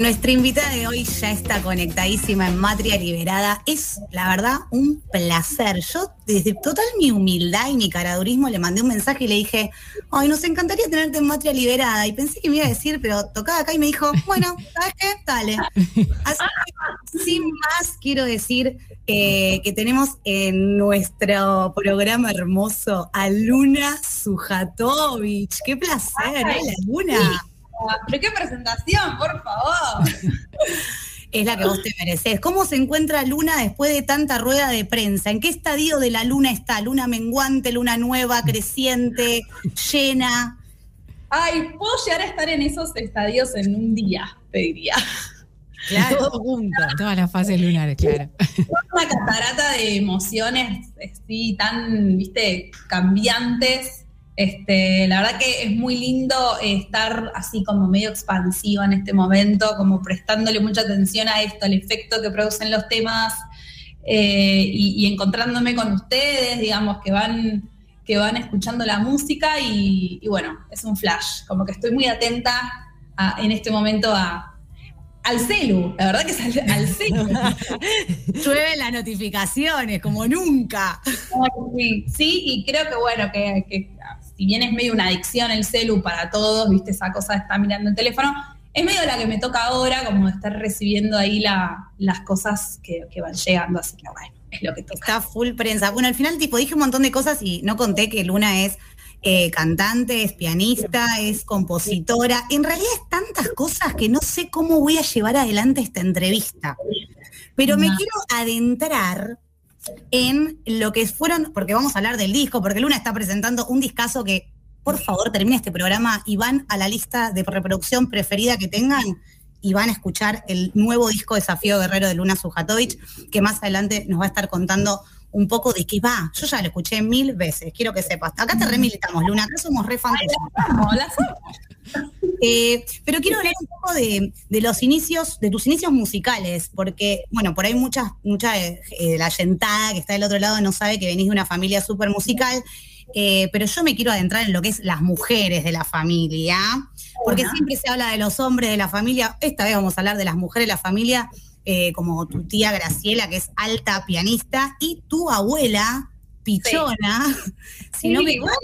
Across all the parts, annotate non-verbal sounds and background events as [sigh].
Nuestra invitada de hoy ya está conectadísima en Matria Liberada. Es, la verdad, un placer. Yo, desde total mi humildad y mi caradurismo, le mandé un mensaje y le dije, ay, nos encantaría tenerte en Matria Liberada. Y pensé que me iba a decir, pero tocaba acá y me dijo, bueno, ¿sabes qué? Dale. Así que, sin más, quiero decir eh, que tenemos en nuestro programa hermoso a Luna Sujatovich. ¡Qué placer, ¿eh, Luna! Pero qué presentación, por favor. [laughs] es la que vos te mereces. ¿Cómo se encuentra Luna después de tanta rueda de prensa? ¿En qué estadio de la Luna está? ¿Luna menguante, luna nueva, creciente, llena? Ay, puedo llegar a estar en esos estadios en un día, te diría. Claro, todo junto, [laughs] todas las fases lunares, claro. Una catarata de emociones, sí, tan, viste, cambiantes este, la verdad que es muy lindo estar así como medio expansivo en este momento, como prestándole mucha atención a esto, al efecto que producen los temas eh, y, encontrándome con ustedes, digamos, que van, que van escuchando la música y, bueno, es un flash, como que estoy muy atenta en este momento a, al celu, la verdad que es al, celu. [laughs] Llueve las notificaciones, como nunca. Sí, sí, y creo que bueno, que si bien es medio una adicción el celu para todos, viste, esa cosa de estar mirando el teléfono, es medio la que me toca ahora, como de estar recibiendo ahí las cosas que, van llegando, así que bueno, es lo que toca. Está full prensa. Bueno, al final, tipo, dije un montón de cosas y no conté que Luna es eh, cantante, es pianista, es compositora. En realidad es tantas cosas que no sé cómo voy a llevar adelante esta entrevista. Pero me quiero adentrar en lo que fueron, porque vamos a hablar del disco, porque Luna está presentando un discazo que, por favor, termine este programa y van a la lista de reproducción preferida que tengan y van a escuchar el nuevo disco Desafío Guerrero de Luna Sujatovich, que más adelante nos va a estar contando un poco de qué va. Yo ya lo escuché mil veces, quiero que sepas. Acá te remilitamos, Luna, acá somos re fans. Eh, pero quiero hablar un poco de, los inicios, de tus inicios musicales, porque, bueno, por ahí mucha, mucha eh, de la yentada que está del otro lado no sabe que venís de una familia súper musical, eh, pero yo me quiero adentrar en lo que es las mujeres de la familia, porque siempre se habla de los hombres de la familia, esta vez vamos a hablar de las mujeres de la familia, como tu tía Graciela, que es alta pianista, y tu abuela, Pichona, [laughs] si no me equivoco,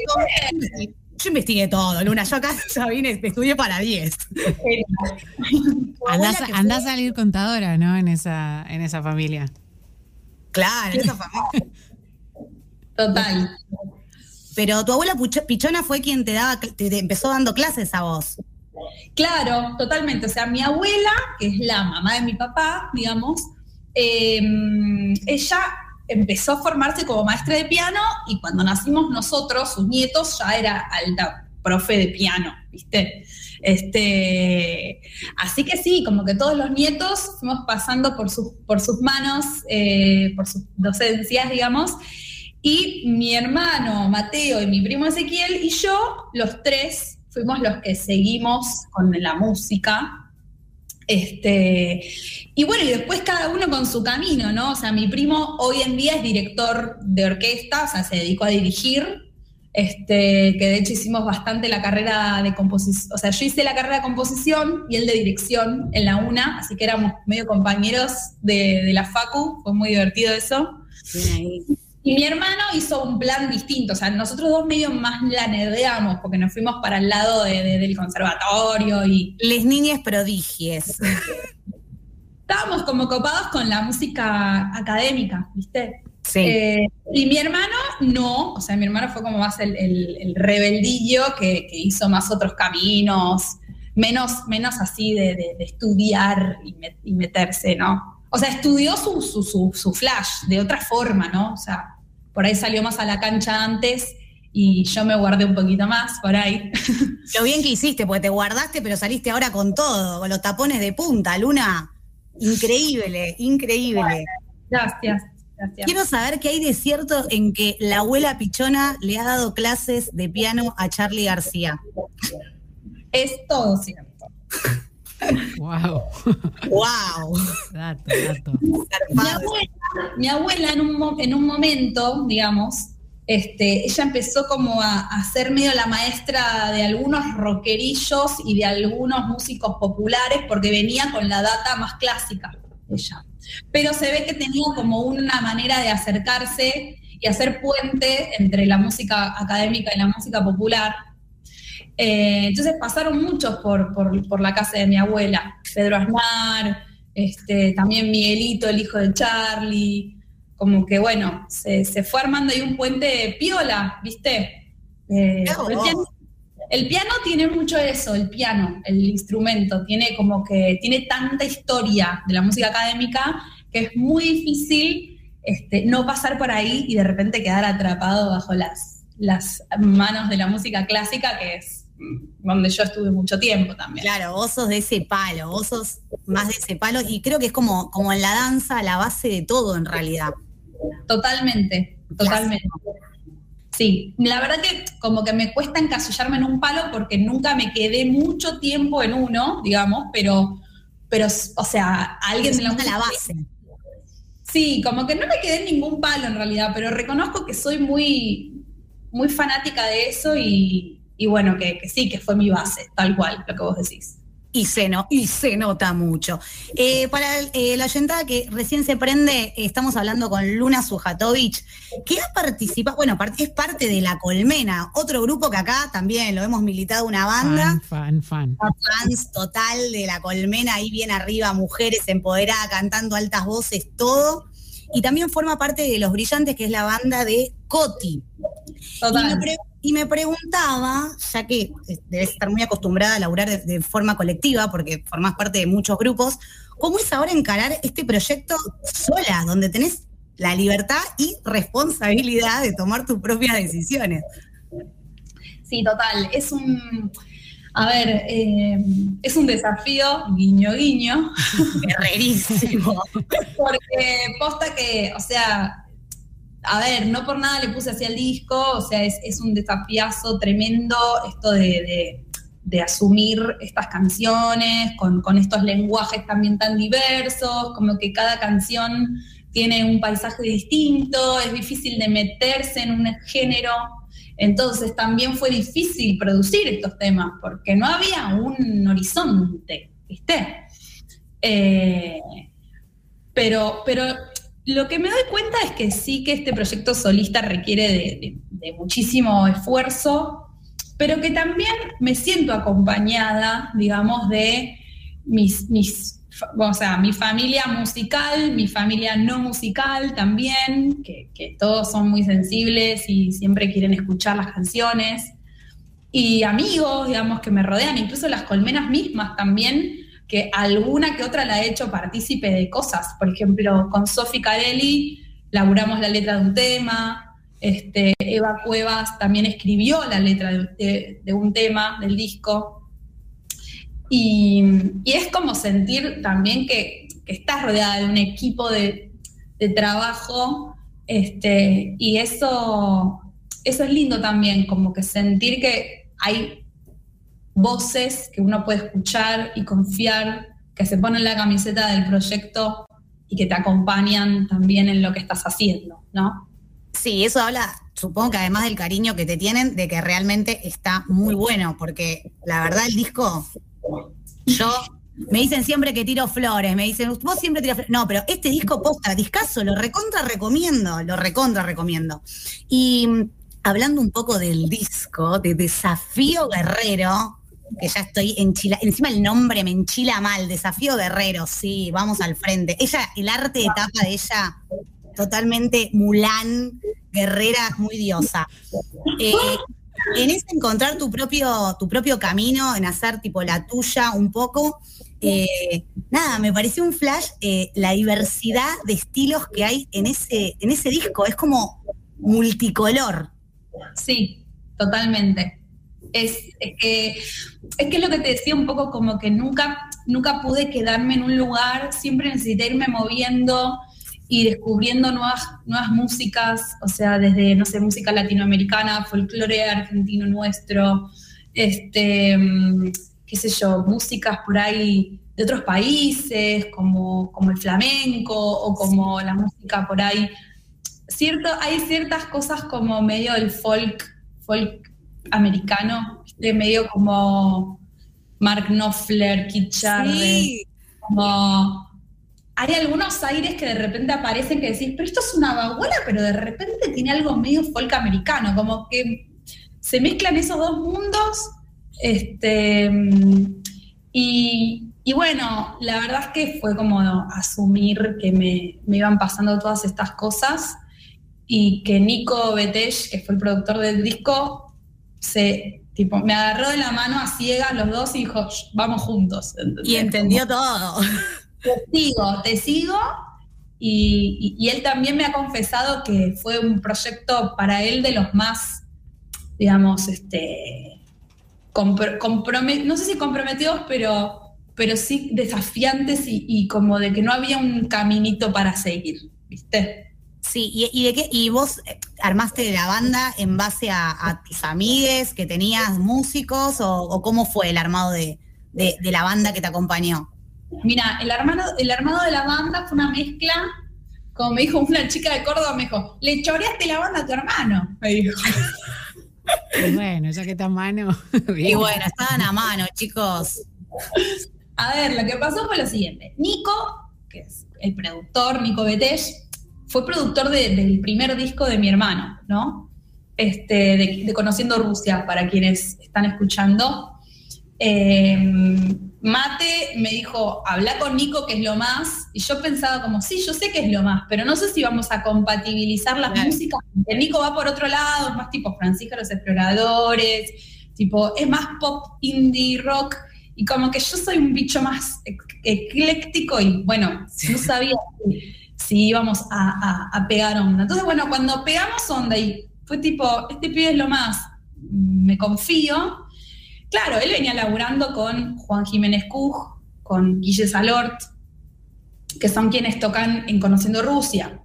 yo investigué todo, Luna. Yo acá [laughs] ya vine, estudié para 10. andás, a salir contadora, ¿no? En esa, en esa familia. Claro, en esa familia. Total. Pero tu abuela Pichona fue quien te daba, te, empezó dando clases a vos. Claro, totalmente. O sea, mi abuela, que es la mamá de mi papá, digamos, em, ella empezó a formarse como maestra de piano y cuando nacimos nosotros, sus nietos, ya era alta profe de piano, ¿viste? Este, así que sí, como que todos los nietos fuimos pasando por, sus, por sus manos, eh, por sus docencias, digamos, y mi hermano Mateo y mi primo Ezequiel y yo, los tres, fuimos los que seguimos con la música, este, y bueno, y después cada uno con su camino, ¿no? O sea, mi primo hoy en día es director de orquesta, o sea, se dedicó a dirigir, este, que de hecho hicimos bastante la carrera de composición, o sea, yo hice la carrera de composición y él de dirección en la UNA, así que éramos medio compañeros de, de la FACU, fue muy divertido eso. Y mi hermano hizo un plan distinto, o sea, nosotros dos medio más la nerdeamos porque nos fuimos para el lado del conservatorio y... Les niñas prodigies. Estábamos como copados con la música académica, ¿viste? Sí. Eh, y mi hermano no, o sea, mi hermano fue como más el, rebeldillo que, hizo más otros caminos, menos, menos así de, estudiar y, meterse, ¿no? O sea, estudió su, su, su, flash de otra forma, ¿no? O sea, por ahí salió más a la cancha antes y yo me guardé un poquito más por ahí. [laughs] Lo bien que hiciste, porque te guardaste, pero saliste ahora con todo, con los tapones de punta, Luna. Increíble, increíble. gracias. Gracias. Quiero saber qué hay de cierto en que la abuela Pichona le ha dado clases de piano a Charlie García. Es todo cierto. [laughs] Wow. Wow. Mi abuela, en, un, en un momento, digamos, este, ella empezó como a, a, ser medio la maestra de algunos rockerillos y de algunos músicos populares porque venía con la data más clásica, ella. Pero se ve que tenía como una manera de acercarse y hacer puente entre la música académica y la música popular. Eh, entonces pasaron muchos por, por, por, la casa de mi abuela, Pedro Aznar, este, también Miguelito, el hijo de Charlie, como que bueno, se, se fue armando ahí un puente piola, ¿viste? Eh, el, piano, el, piano, tiene mucho eso, el piano, el instrumento, tiene como que, tiene tanta historia de la música académica que es muy difícil este, no pasar por ahí y de repente quedar atrapado bajo las, las manos de la música clásica, que es donde yo estuve mucho tiempo también. Claro, vos sos de ese palo, vos sos más de ese palo y creo que es como, como en la danza la base de todo en realidad. Totalmente, totalmente. Sí, la verdad que como que me cuesta encasillarme en un palo porque nunca me quedé mucho tiempo en uno, digamos, pero, pero o sea, alguien de la, la base. Sí, como que no me quedé en ningún palo en realidad, pero reconozco que soy muy, muy fanática de eso y, y bueno, que, que, sí, que fue mi base, tal cual, lo que vos decís y se, no, y se nota mucho. Eh, para eh, la oyentada que recién se prende, estamos hablando con Luna Sujatovic, que ha participado, bueno, es parte de La Colmena, otro grupo que acá también lo hemos militado una banda. Fan, fan, fan. Fans total de La Colmena, ahí bien arriba, mujeres empoderadas, cantando altas voces, todo. Y también forma parte de Los Brillantes, que es la banda de Coti. Total. Y me preguntaba, ya que eh, debes estar muy acostumbrada a laburar de, forma colectiva, porque formás parte de muchos grupos, ¿cómo es ahora encarar este proyecto sola, donde tenés la libertad y responsabilidad de tomar tus propias decisiones? Sí, total. Es un. A ver, eh, es un desafío, guiño, guiño. [laughs] Guerrerísimo. [laughs] Porque posta que, o sea, a ver, no por nada le puse así al disco, o sea, es, un desafiazo tremendo esto de, asumir estas canciones con, estos lenguajes también tan diversos, como que cada canción tiene un paisaje distinto, es difícil de meterse en un género. Entonces también fue difícil producir estos temas porque no había un horizonte, ¿viste? Eh, pero, pero lo que me doy cuenta es que sí que este proyecto solista requiere de, muchísimo esfuerzo, pero que también me siento acompañada, digamos, de mis, mis, o sea, mi familia musical, mi familia no musical también, que, que todos son muy sensibles y siempre quieren escuchar las canciones, y amigos, digamos, que me rodean, incluso las colmenas mismas también que alguna que otra la he hecho partícipe de cosas. Por ejemplo, con Sofi Carelli laburamos la letra de un tema, este, Eva Cuevas también escribió la letra de, un tema del disco. Y, es como sentir también que, estás rodeada de un equipo de, trabajo este, y eso, eso es lindo también, como que sentir que hay voces que uno puede escuchar y confiar, que se ponen la camiseta del proyecto y que te acompañan también en lo que estás haciendo, ¿no? Sí, eso habla, supongo que además del cariño que te tienen, de que realmente está muy bueno, porque la verdad el disco, yo, me dicen siempre que tiro flores, me dicen, vos siempre tiras flores. No, pero este disco posta, discaso, lo recontra recomiendo, lo recontra recomiendo. Y mm, hablando un poco del disco, de Desafío Guerrero, que ya estoy enchila, encima el nombre me enchila mal, Desafío Guerrero, sí, vamos al frente. Ella, el arte de tapa de ella, totalmente Mulán, guerrera, muy diosa. Eh, en ese encontrar tu propio, tu propio camino, en hacer tipo la tuya un poco, eh, nada, me pareció un flash eh, la diversidad de estilos que hay en ese, en ese disco, es como multicolor. Sí, totalmente es, que, es que lo que te decía un poco como que nunca, nunca pude quedarme en un lugar, siempre necesité irme moviendo y descubriendo nuevas, nuevas músicas, o sea, desde, no sé, música latinoamericana, folclore argentino nuestro, este, qué sé yo, músicas por ahí de otros países, como, como el flamenco o como la música por ahí. Cierto, hay ciertas cosas como medio del folk, folk americano, de medio como Mark Knopfler, Kit Charles, como hay algunos aires que de repente aparecen que decís, pero esto es una baguala, pero de repente tiene algo medio folk americano, como que se mezclan esos dos mundos. Este, y, bueno, la verdad es que fue como asumir que me, me iban pasando todas estas cosas y que Nico Betesh, que fue el productor del disco, se tipo, me agarró de la mano a ciegas los dos y dijo, vamos juntos. Y entendió todo. Te sigo, te sigo. Y, él también me ha confesado que fue un proyecto para él de los más, digamos, este, no sé si comprometidos, pero, pero sí desafiantes y como de que no había un caminito para seguir, ¿viste? Sí, y, de qué, y vos eh, armaste la banda en base a, tus amigues, que tenías músicos, o, cómo fue el armado de, la banda que te acompañó? Mira, el armado, el armado de la banda fue una mezcla, como me dijo una chica de Córdoba, me dijo, le choreaste la banda a tu hermano, me dijo. bueno, ya que está a mano. [laughs] y bueno, estaban a mano, chicos. A ver, lo que pasó fue lo siguiente. Nico, que es el productor, Nico Betesh, fue productor del primer disco de mi hermano, ¿no? Este, de, Conociendo Rusia, para quienes están escuchando. Em, Mate me dijo, habla con Nico, que es lo más. Y yo pensaba como, sí, yo sé que es lo más, pero no sé si vamos a compatibilizar las músicas. El Nico va por otro lado, es más tipo Francisco los Exploradores, tipo, es más pop, indie, rock. Y como que yo soy un bicho más ecléctico y bueno, no sabía [laughs] si íbamos a, pegar onda. Entonces, bueno, cuando pegamos onda y fue tipo, este pibe es lo más, me confío. Claro, él venía laburando con Juan Jiménez Cuj, con Guille Salort, que son quienes tocan en Conociendo Rusia.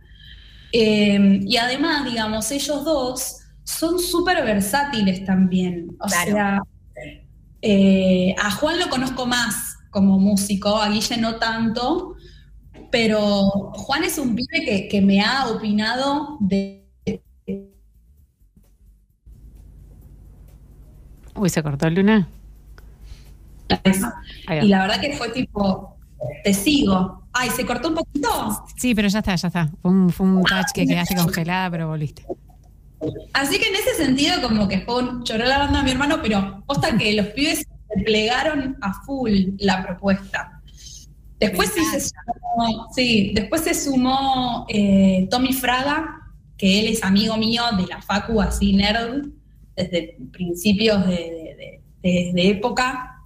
Em, y además, digamos, ellos dos son súper versátiles también. O sea, eh, a Juan lo conozco más como músico, a Guille no tanto, pero Juan es un pibe que, me ha opinado de... Uy, se cortó Luna. Y la verdad que fue tipo, te sigo. Ay, ¿se cortó un poquito? Sí, pero ya está, ya está. Fue un, touch que quedaste congelada, pero volviste. Así que en ese sentido, como que fue un, lloró la banda de mi hermano, pero posta que los pibes plegaron a full la propuesta. Después sí se sumó, sí, después se sumó eh, Tommy Fraga, que él es amigo mío de la Facu, así nerd, desde principios de, época.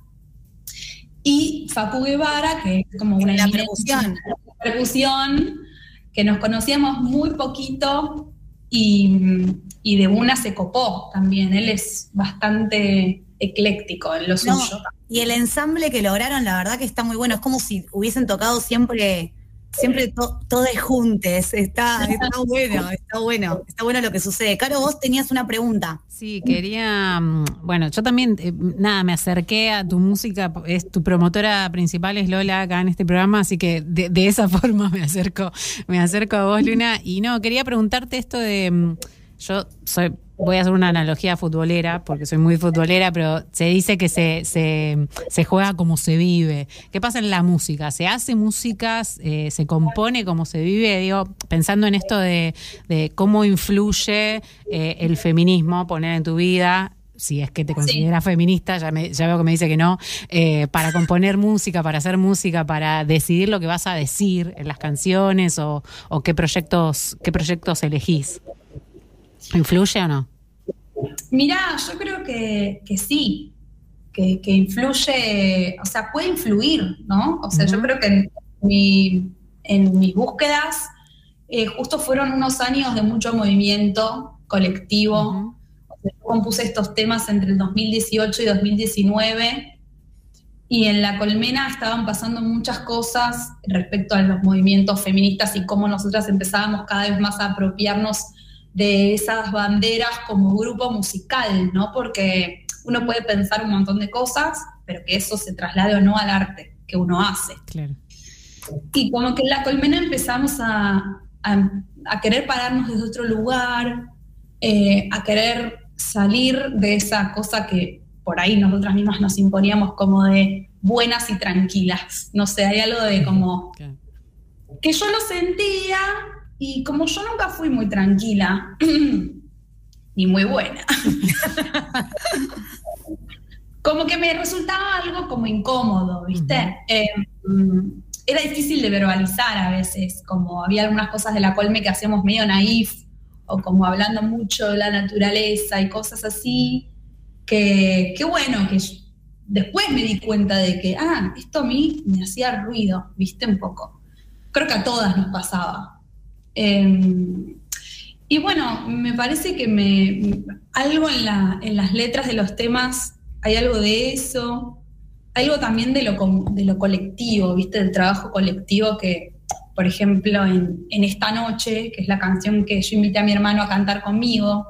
Y Facu Guevara, que es como una la percusión. percusión, que nos conocíamos muy poquito y, y de una se copó también. Él es bastante ecléctico en lo suyo. Y el ensamble que lograron, la verdad que está muy bueno. Es como si hubiesen tocado siempre, siempre todos juntes. Está, está [laughs] bueno, está bueno, está bueno lo que sucede. Caro, vos tenías una pregunta. Sí, quería, mm, bueno, yo también, eh, nada, me acerqué a tu música, es tu promotora principal es Lola acá en este programa, así que de, de esa [laughs] forma me acerco, me acerco a vos, Luna. Y no, quería preguntarte esto de, mm, yo soy voy a hacer una analogía futbolera, porque soy muy futbolera, pero se dice que se, se, juega como se vive. ¿Qué pasa en la música? ¿Se hace música? Eh, ¿Se compone como se vive? Digo, pensando en esto de, cómo influye eh, el feminismo, poner en tu vida si es que te consideras feminista, ya, ya veo que me dice que no, eh, para componer música, para hacer música, para decidir lo que vas a decir en las canciones o, o qué proyectos, qué proyectos elegís. ¿Influye o no? Mirá, yo creo que, sí, que, influye, o sea, puede influir, ¿no? O sea, yo creo que en, mis búsquedas eh, justo fueron unos años de mucho movimiento colectivo. yo compuse estos temas entre el 2018 y 2019 y en la colmena estaban pasando muchas cosas respecto a los movimientos feministas y cómo nosotras empezábamos cada vez más a apropiarnos de esas banderas como grupo musical, ¿no? Porque uno puede pensar un montón de cosas, pero que eso se traslade o no al arte que uno hace. Claro. Y como que en la colmena empezamos a, a, querer pararnos desde otro lugar, eh, a querer salir de esa cosa que por ahí nosotras mismas nos imponíamos como de buenas y tranquilas. No sé, hay algo de como que yo lo sentía y como yo nunca fui muy tranquila [clears throat] ni muy buena, [laughs] como que me resultaba algo como incómodo, ¿viste? Em, era difícil de verbalizar a veces, como había algunas cosas de la colme que hacíamos medio naif, o como hablando mucho de la naturaleza y cosas así, que, bueno, que después me di cuenta de que, ah, esto a mí me hacía ruido, viste un poco. Creo que a todas nos pasaba. Em, y bueno, me parece que me algo en, la, en las letras de los temas, hay algo de eso, algo también de lo, de lo colectivo, viste, del trabajo colectivo que, por ejemplo, en, Esta Noche, que es la canción que yo invité a mi hermano a cantar conmigo,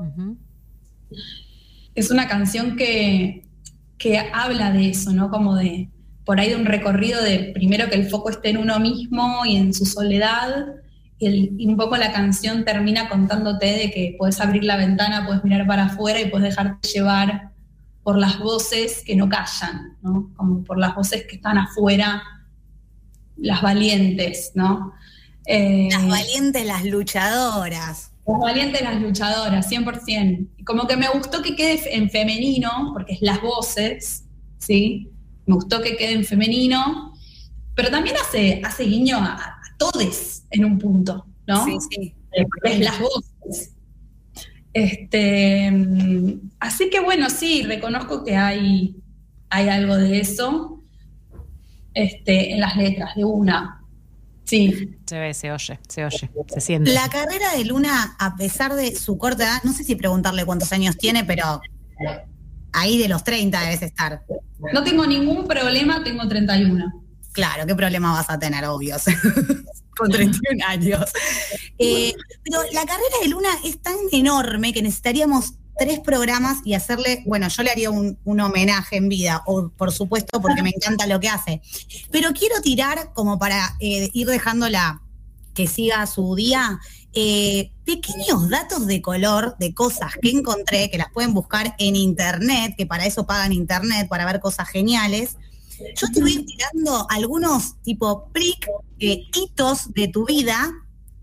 es una canción que, habla de eso, ¿no? Como de, por ahí de un recorrido de primero que el foco esté en uno mismo y en su soledad, y, un poco la canción termina contándote de que puedes abrir la ventana, puedes mirar para afuera y puedes dejarte llevar por las voces que no callan, ¿no? Como por las voces que están afuera, las valientes, ¿no? Eh, las valientes, las luchadoras. Las valientes, las luchadoras, 100%. Como que me gustó que quede en femenino, porque es las voces, ¿sí? Me gustó que quede en femenino, pero también hace, hace guiño a, todes en un punto, ¿no? Sí, sí. Es las voces. Este, así que bueno, sí, reconozco que hay, hay algo de eso este, en las letras, de una. Sí. Se ve, se oye, se oye, se siente. La carrera de Luna, a pesar de su corta edad, no sé si preguntarle cuántos años tiene, pero ahí de los 30 debes estar. No tengo ningún problema, tengo 31. Claro, ¿qué problema vas a tener, obvio? [laughs] Con 31 años. Eh, pero la carrera de Luna es tan enorme que necesitaríamos tres programas y hacerle, bueno, yo le haría un, homenaje en vida, o, por supuesto, porque me encanta lo que hace. Pero quiero tirar, como para eh, ir dejándola que siga su día, eh, pequeños datos de color de cosas que encontré, que las pueden buscar en internet, que para eso pagan internet, para ver cosas geniales. Yo te voy tirando algunos tipo prick, eh, hitos de tu vida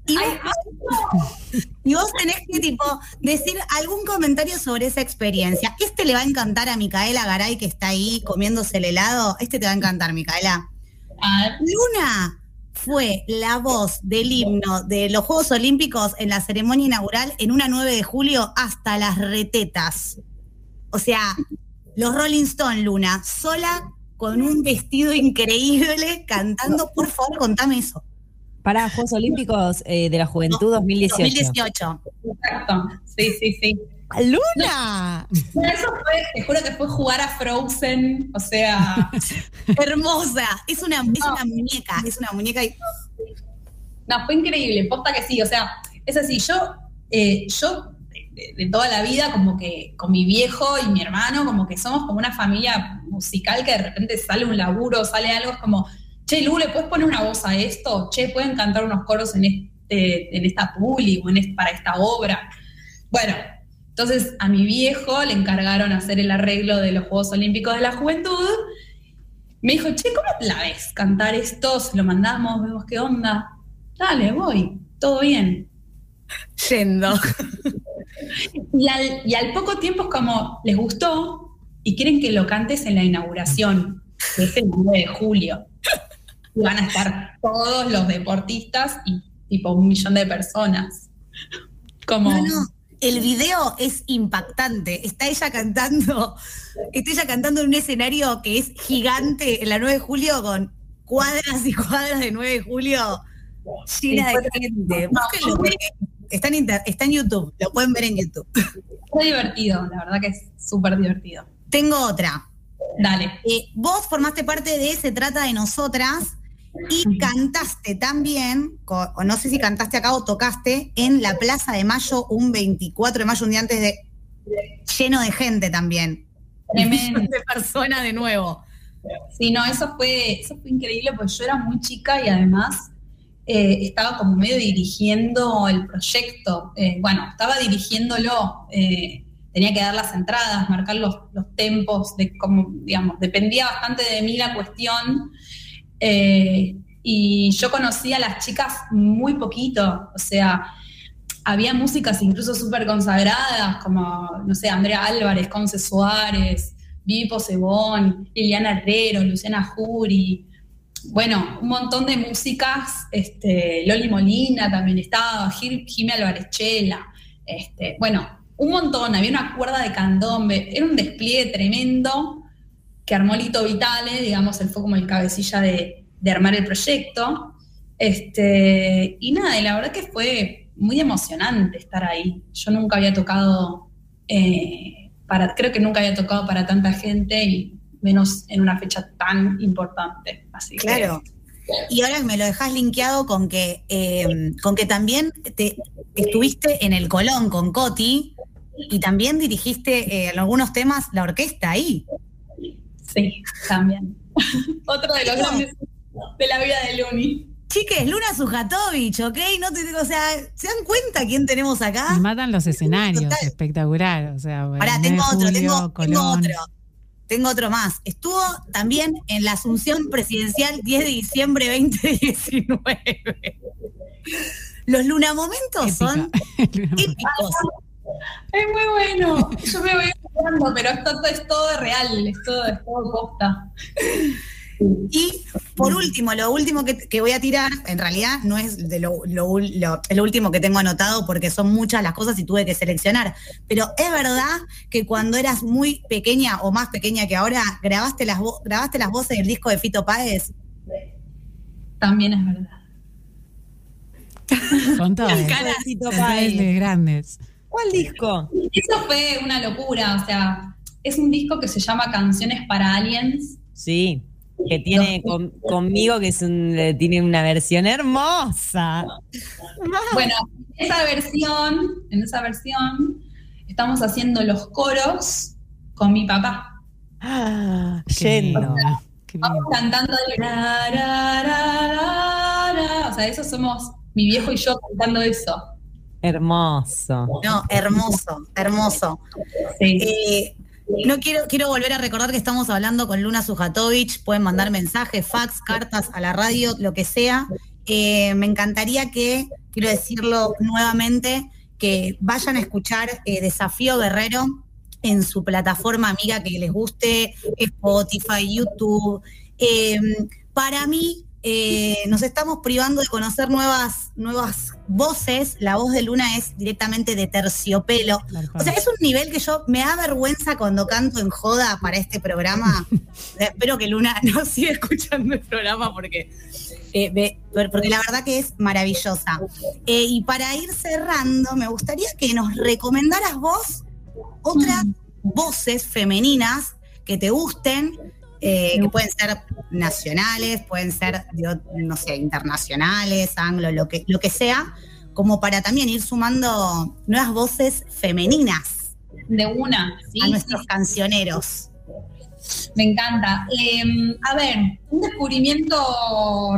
[laughs] y vos, tenés que tipo decir algún comentario sobre esa experiencia. Este le va a encantar a Micaela Garay que está ahí comiéndose el helado. Este te va a encantar, Micaela. Luna fue la voz del himno de los Juegos Olímpicos en la ceremonia inaugural en una 9 de julio hasta las retetas. O sea, los Rolling Stone, Luna, sola con un vestido increíble cantando. Por favor, contame eso. Para Juegos Olímpicos eh, de la Juventud 2018. 2018. Exacto. Sí, sí, sí. ¡Luna! Eso fue, te juro que fue jugar a Frozen, o sea. [laughs] hermosa. Es una, muñeca, es una muñeca y. No, fue increíble, posta que sí. O sea, es así, yo, eh, yo de, toda la vida, como que con mi viejo y mi hermano, como que somos como una familia musical que de repente sale un laburo, sale algo, es como che, Lu, ¿le puedes poner una voz a esto? Che, ¿pueden cantar unos coros en, este, en esta publi o en para esta obra? Bueno, entonces a mi viejo le encargaron hacer el arreglo de los Juegos Olímpicos de la Juventud. Me dijo, che, ¿cómo la ves cantar esto? Se lo mandamos, vemos qué onda. Dale, voy, todo bien. [laughs] Yendo. [laughs] y, al, y al poco tiempo es como, les gustó y quieren que lo cantes en la inauguración, que es el 9 de julio van a estar todos los deportistas y tipo un millón de personas. Como... No, no. El video es impactante. Está ella cantando, está ella cantando en un escenario que es gigante en la 9 de julio con cuadras y cuadras de 9 de julio llena de gente. Está en, está en YouTube, lo pueden ver en YouTube. Fue divertido, la verdad que es súper divertido. Tengo otra. Dale. Eh, vos formaste parte de Se trata de nosotras, y cantaste también, o no sé si cantaste acá o tocaste, en la Plaza de Mayo un 24 de mayo, un día antes de lleno de gente también. Tremendo. de personas de nuevo. Sí, no, eso fue, eso fue increíble, porque yo era muy chica y además eh, estaba como medio dirigiendo el proyecto. Eh, bueno, estaba dirigiéndolo. eh, tenía que dar las entradas, marcar los, los tempos, de digamos, dependía bastante de mí la cuestión. Y yo conocí a las chicas muy poquito, o sea, había músicas incluso súper consagradas, como, no sé, Andrea Álvarez, Conce Suárez, Vivi Posebón, Liliana Herrero, Luciana Jury, bueno, un montón de músicas, este, Loli Molina también estaba, Jim, Jimmy Álvarez Chela, este, bueno, un montón, había una cuerda de candombe, era un despliegue tremendo que armó Lito Vitale, digamos, él fue como el cabecilla de, de armar el proyecto. Este, y nada, y la verdad que fue muy emocionante estar ahí. Yo nunca había tocado, eh, para, creo que nunca había tocado para tanta gente y menos en una fecha tan importante. Así que- Claro. Y ahora me lo dejas linkeado con que, eh, con que también te estuviste en el Colón con Coti y también dirigiste eh, en algunos temas la orquesta ahí. Sí, también. [laughs] Otro de los grandes de la vida de Luni. Chiques, Luna Sujatovich, ¿ok? No te, o sea, ¿se dan cuenta quién tenemos acá? Me matan los escenarios, Total. espectacular. O sea, 9 tengo otro, julio, tengo, otro. Tengo otro más. Estuvo también en la Asunción Presidencial 10 de diciembre 2019. Los lunamomentos son [laughs] Épica. épicos. Es muy bueno. Yo me voy acordando, pero esto es todo real, es todo, es todo posta. Y por último, lo último que, que voy a tirar, en realidad no es de lo, lo ul- lo- lo último que tengo anotado porque son muchas las cosas y tuve que seleccionar, pero es verdad que cuando eras muy pequeña o más pequeña que ahora, grabaste las, vo- grabaste las voces del disco de Fito Páez. También es verdad. Con [laughs] Páez. de grandes. ¿Cuál disco? Eso fue una locura, o sea, es un disco que se llama Canciones para Aliens. Sí, que tiene con- conmigo, que es un, eh, tiene una versión hermosa. Bueno, en esa versión, en esa versión, estamos haciendo los coros con mi papá. Ah, yendo. lindo, qué Vamos cantando ra, ra, ra. o sea, eso somos mi viejo y yo cantando eso. Hermoso. No, hermoso, hermoso. Sí. Eh, no quiero, quiero volver a recordar que estamos hablando con Luna Sujatovich. Pueden mandar mensajes, fax, cartas a la radio, lo que sea. Eh, me encantaría que, quiero decirlo nuevamente, que vayan a escuchar eh, Desafío Guerrero en su plataforma amiga que les guste, Spotify, YouTube. Eh, para mí, eh, nos estamos privando de conocer nuevas, nuevas voces. La voz de Luna es directamente de terciopelo. O sea, es un nivel que yo me da vergüenza cuando canto en joda para este programa. [laughs] Eh, Espero que Luna [laughs] no siga escuchando el programa porque, eh, porque la verdad que es maravillosa. Eh, y para ir cerrando, me gustaría que nos recomendaras vos otras voces femeninas que te gusten, eh, que pueden ser nacionales, pueden ser, no sé, internacionales, anglo, lo que, lo que sea, como para también ir sumando nuevas voces femeninas De una, sí, a nuestros cancioneros. me encanta. Eh, a ver, un descubrimiento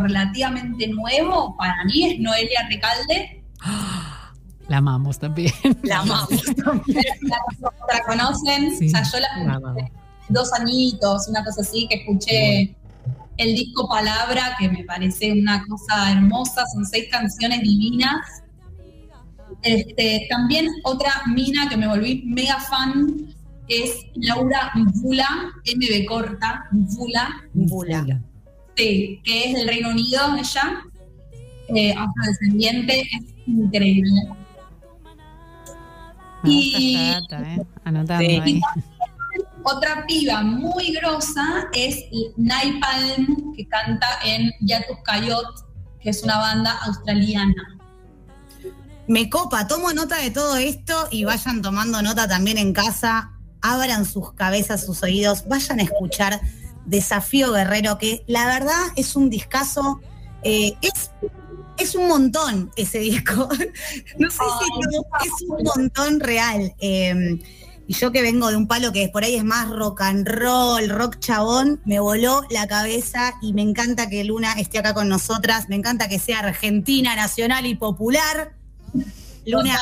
relativamente nuevo para mí es Noelia Recalde. [gasps] La amamos también. La amamos. La, [laughs] la conocen, Sí. o sea, yo la La amamos. Dos añitos, una cosa así, que escuché el disco Palabra, que me parece una cosa hermosa, son seis canciones divinas. Este, también otra mina que me volví mega fan es Laura Mvula, MB corta, Mvula, Bula. sí, que es del Reino Unido, ella, eh, afrodescendiente, es increíble. Me gusta Y- esta data, ¿eh? Anotando Sí. ahí. Otra piba muy grosa es Naipalm, que canta en Yatus Coyote, que es una banda australiana. Me copa, tomo nota de todo esto y vayan tomando nota también en casa. Abran sus cabezas, sus oídos, vayan a escuchar Desafío Guerrero, que la verdad es un discazo. eh, es, es un montón ese disco. [laughs] no sé si es un montón real. Eh, Y yo que vengo de un palo que por ahí es más rock and roll, rock chabón, me voló la cabeza y me encanta que Luna esté acá con nosotras, me encanta que sea argentina, nacional y popular. Luna,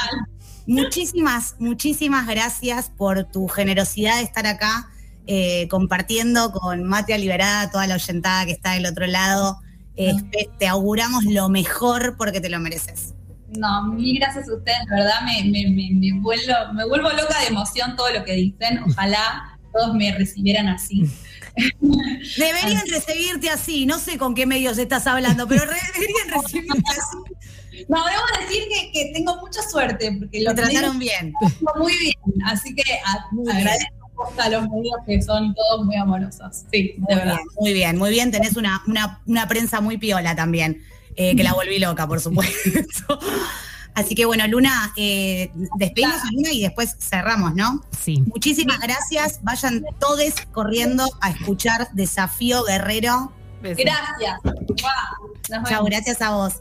muchísimas, muchísimas gracias por tu generosidad de estar acá eh, compartiendo con Matea Liberada, toda la oyentada que está del otro lado. Este, te auguramos lo mejor porque te lo mereces. No, mil gracias a ustedes, de verdad me, me, me, vuelvo, me vuelvo loca de emoción todo lo que dicen. Ojalá todos me recibieran así. [laughs] Deberían recibirte así, no sé con qué medios estás hablando, pero deberían recibirte así. No, debo decir que, tengo mucha suerte, porque lo trataron bien. Muy bien, así que agradezco a los medios que son todos muy amorosos. Sí, de verdad. muy bien, muy bien, tenés una, una, una prensa muy piola también. Eh, que la volví loca, por supuesto. Así que bueno, Luna, eh, despedimos a Luna y después cerramos, ¿no? Sí. Muchísimas gracias. Vayan todos corriendo a escuchar Desafío Guerrero. Gracias. Chao, gracias a vos.